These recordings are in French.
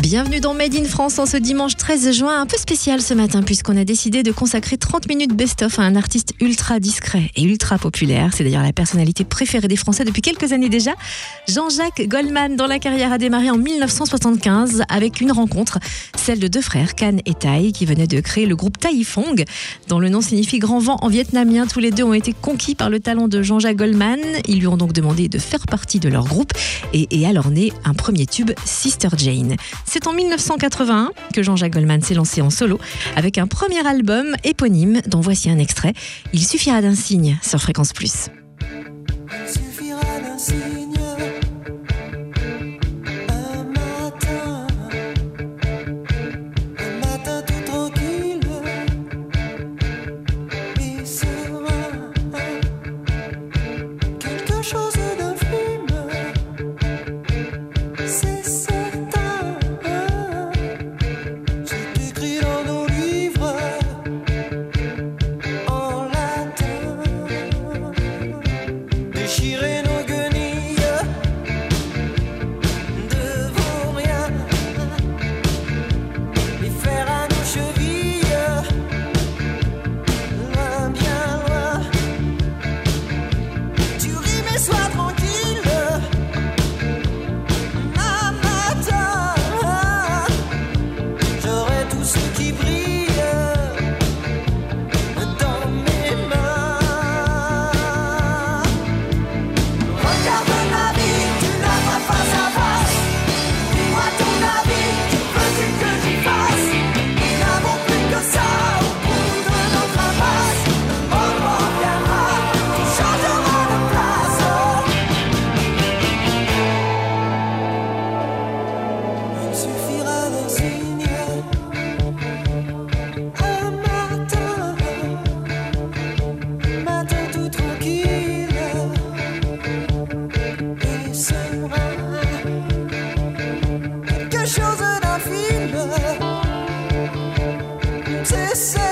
Bienvenue dans Made in France en ce dimanche 13 juin, un peu spécial ce matin puisqu'on a décidé de consacrer 30 minutes best-of à un artiste ultra discret et ultra populaire. C'est d'ailleurs la personnalité préférée des Français depuis quelques années déjà. Jean-Jacques Goldman, dont la carrière a démarré en 1975 avec une rencontre, celle de deux frères, Can et Tai, qui venaient de créer le groupe Tai Fong, dont le nom signifie grand vent en vietnamien. Tous les deux ont été conquis par le talent de Jean-Jacques Goldman. Ils lui ont donc demandé de faire partie de leur groupe et, et alors né un premier tube, Sister Jane. C'est en 1981 que Jean-Jacques Goldman s'est lancé en solo avec un premier album éponyme dont voici un extrait. Il suffira d'un signe sur Fréquence Plus. Il suffira d'un signe, I'm so você sabe.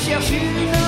chercher une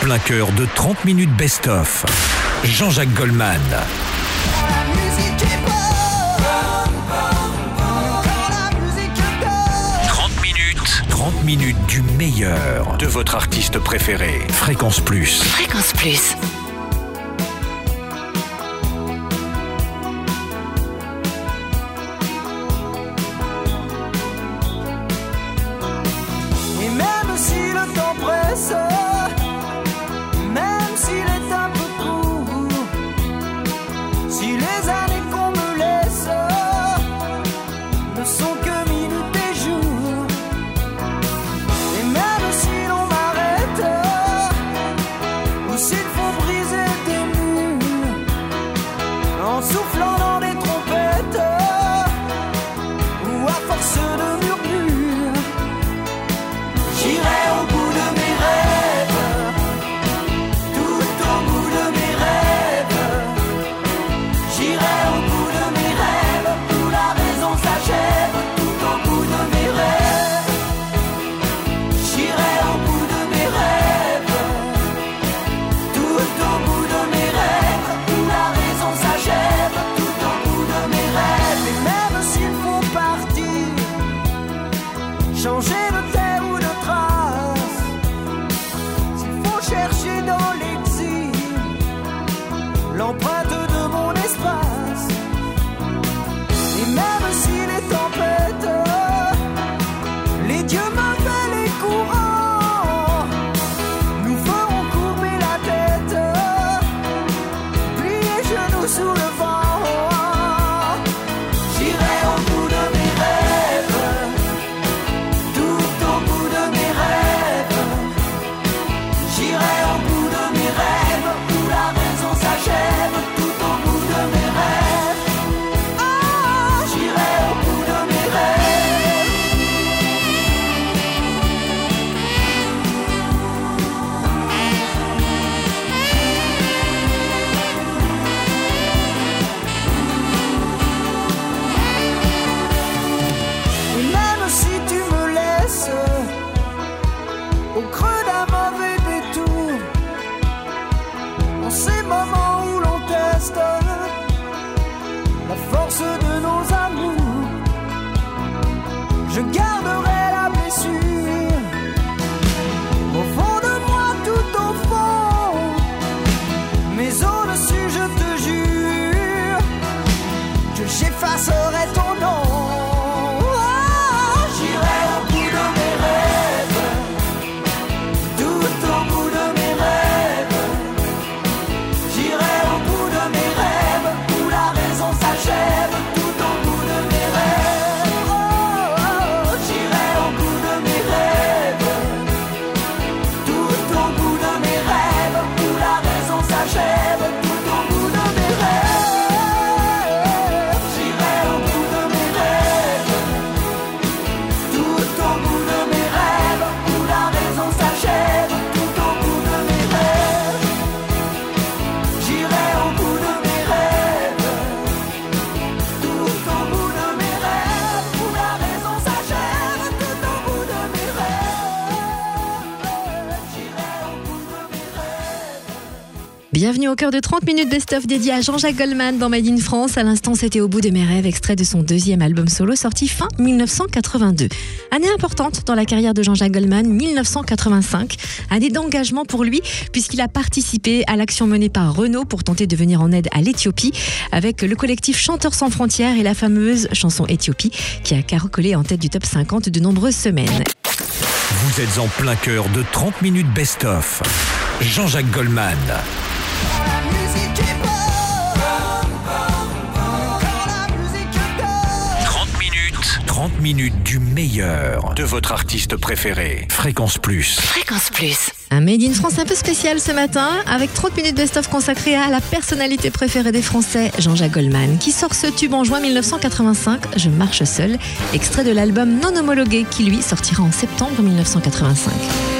plein cœur de 30 minutes best-of. Jean-Jacques Goldman. minutes du meilleur de votre artiste préféré. Fréquence Plus. Fréquence Plus. Bienvenue au cœur de 30 minutes best-of dédié à Jean-Jacques Goldman dans Made in France. À l'instant, c'était Au bout de mes rêves, extrait de son deuxième album solo sorti fin 1982. Année importante dans la carrière de Jean-Jacques Goldman, 1985. Année d'engagement pour lui, puisqu'il a participé à l'action menée par Renault pour tenter de venir en aide à l'Éthiopie, avec le collectif Chanteurs sans frontières et la fameuse chanson Éthiopie, qui a caracolé en tête du top 50 de nombreuses semaines. Vous êtes en plein cœur de 30 minutes best-of. Jean-Jacques Goldman. La musique est bonne. Quand la musique est bonne. 30 minutes. 30 minutes du meilleur de votre artiste préféré. Fréquence Plus. Fréquence Plus. Un Made in France un peu spécial ce matin, avec 30 minutes best-of consacrées à la personnalité préférée des Français, Jean-Jacques Goldman, qui sort ce tube en juin 1985, Je marche seul, extrait de l'album non homologué qui lui sortira en septembre 1985.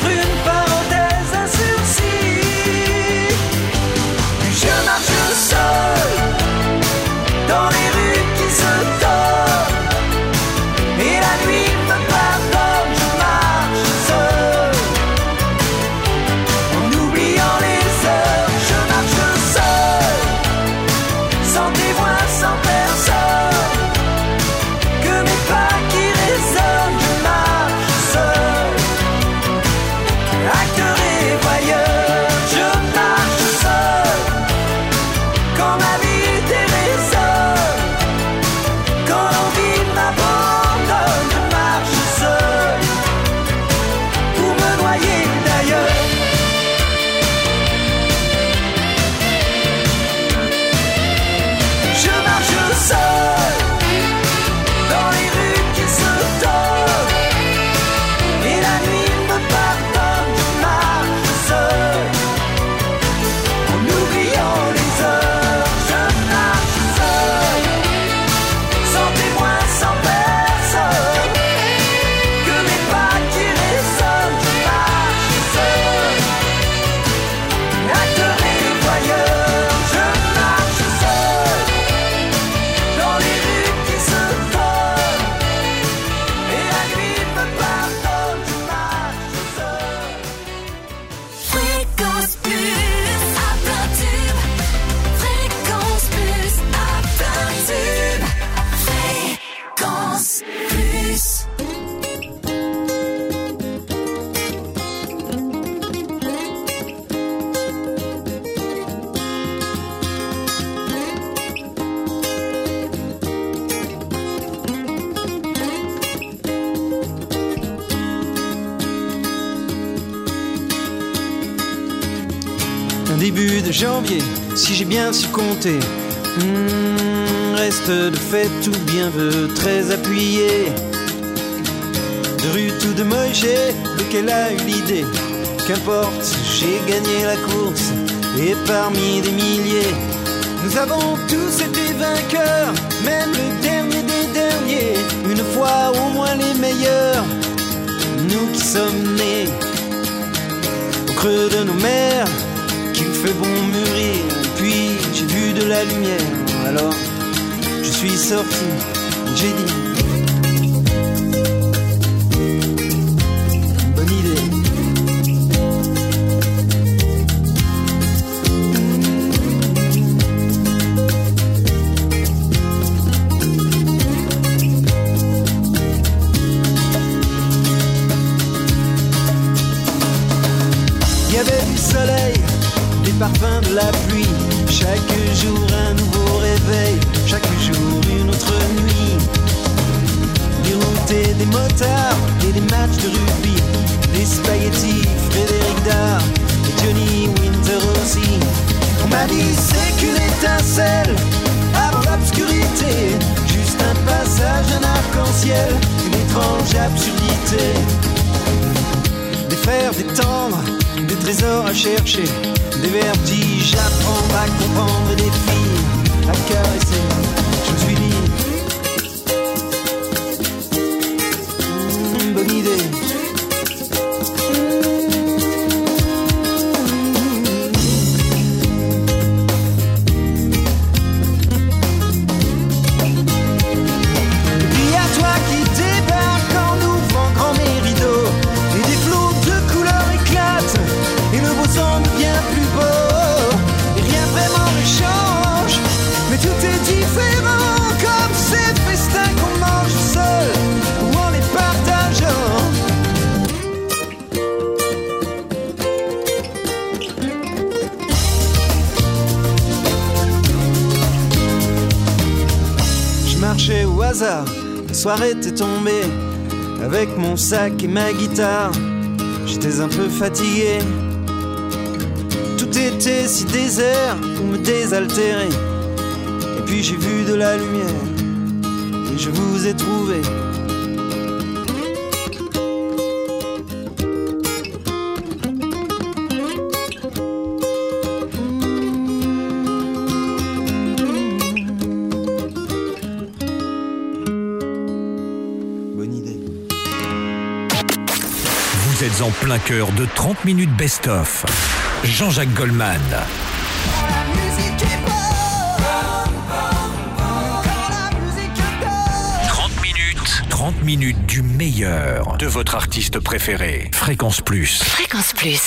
Je m'offre j'ai bien su compter. Hmm, reste de fait tout bien veut très appuyé. De rue tout de Moïse, lequel a eu l'idée? Qu'importe, j'ai gagné la course et parmi des milliers. Nous avons tous été vainqueurs, même le dernier des derniers. Une fois au moins les meilleurs, nous qui sommes nés au creux de nos mers, qu'il fait bon mûrir. Puis j'ai vu de la lumière, alors je suis sorti, j'ai dit. Bonne idée. Il y avait du soleil, des parfums de la pluie. Chaque jour un nouveau réveil, chaque jour une autre nuit. Des routes et des motards et des matchs de rugby. Des spaghettis, Frédéric Dard Johnny Winter aussi. On m'a dit c'est qu'une étincelle avant l'obscurité. Juste un passage, un arc-en-ciel, une étrange absurdité des fers, des tendres, des trésors à chercher, des vertiges prendre, à comprendre, des filles à caresser. Je me suis dit, hmm, bonne idée. La soirée était tombée avec mon sac et ma guitare. J'étais un peu fatigué. Tout était si désert pour me désaltérer. Et puis j'ai vu de la lumière et je vous ai trouvé. En plein cœur de 30 minutes best-of. Jean-Jacques Goldman. La musique est bonne. Quand la musique est bonne. 30 minutes. 30 minutes du meilleur de votre artiste préféré. Fréquence Plus. Fréquence Plus.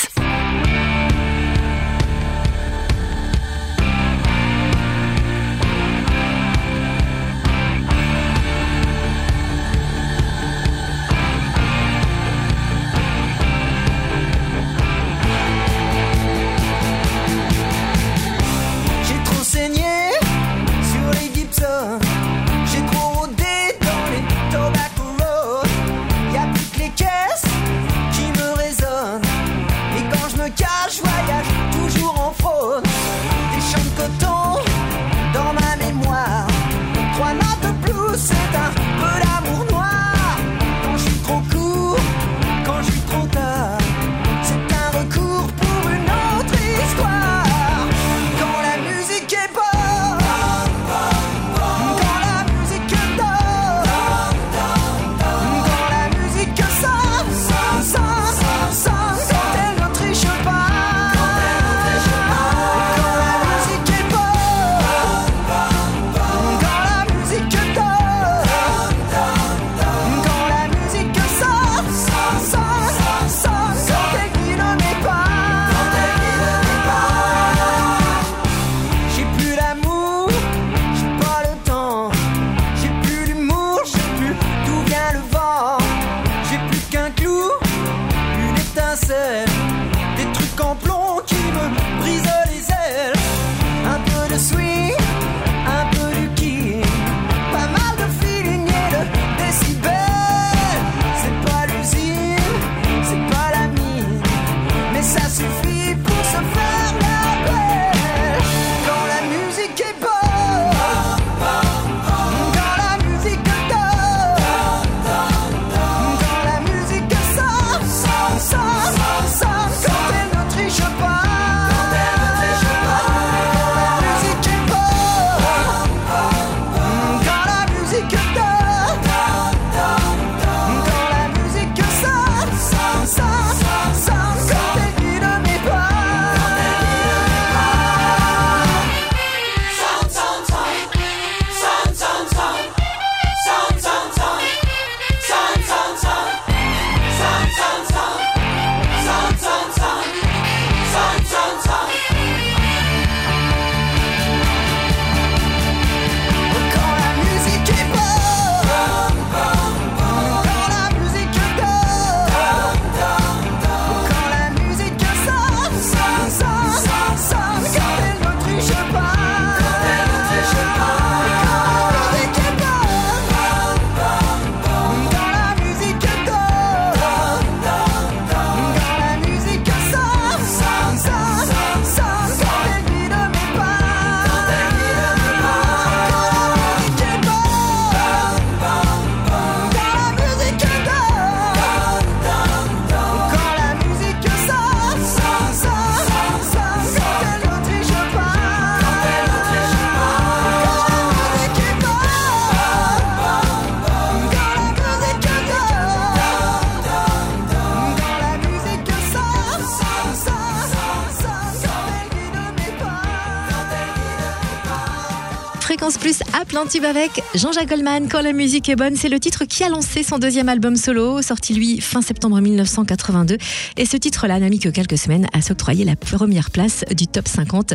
Plus à tube avec Jean-Jacques Goldman. Quand la musique est bonne, c'est le titre qui a lancé son deuxième album solo, sorti lui fin septembre 1982. Et ce titre-là n'a mis que quelques semaines à s'octroyer la première place du top 50.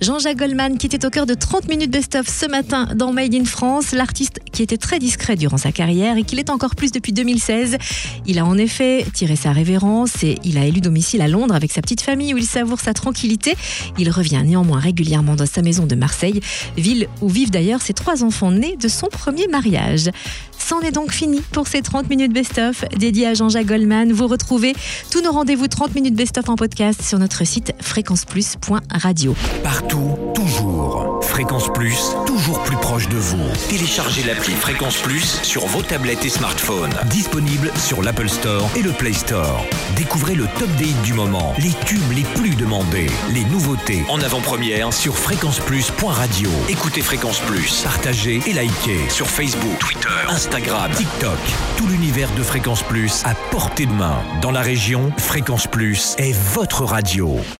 Jean-Jacques Goldman qui était au cœur de 30 minutes best-of ce matin dans Made in France, l'artiste qui était très discret durant sa carrière et qui l'est encore plus depuis 2016. Il a en effet tiré sa révérence et il a élu domicile à Londres avec sa petite famille où il savoure sa tranquillité. Il revient néanmoins régulièrement dans sa maison de Marseille, ville où vivent ses trois enfants nés de son premier mariage. C'en est donc fini pour ces 30 minutes best-of dédiées à Jean-Jacques Goldman. Vous retrouvez tous nos rendez-vous 30 minutes best-of en podcast sur notre site fréquenceplus.radio. Partout, toujours. Fréquence Plus, toujours plus proche de vous. Téléchargez l'appli Fréquence Plus sur vos tablettes et smartphones. Disponible sur l'Apple Store et le Play Store. Découvrez le top des hits du moment, les tubes les plus demandés, les nouveautés en avant-première sur fréquenceplus.radio. Écoutez Fréquence Plus, partagez et likez sur Facebook, Twitter, Instagram, TikTok. Tout l'univers de Fréquence Plus à portée de main. Dans la région, Fréquence Plus est votre radio.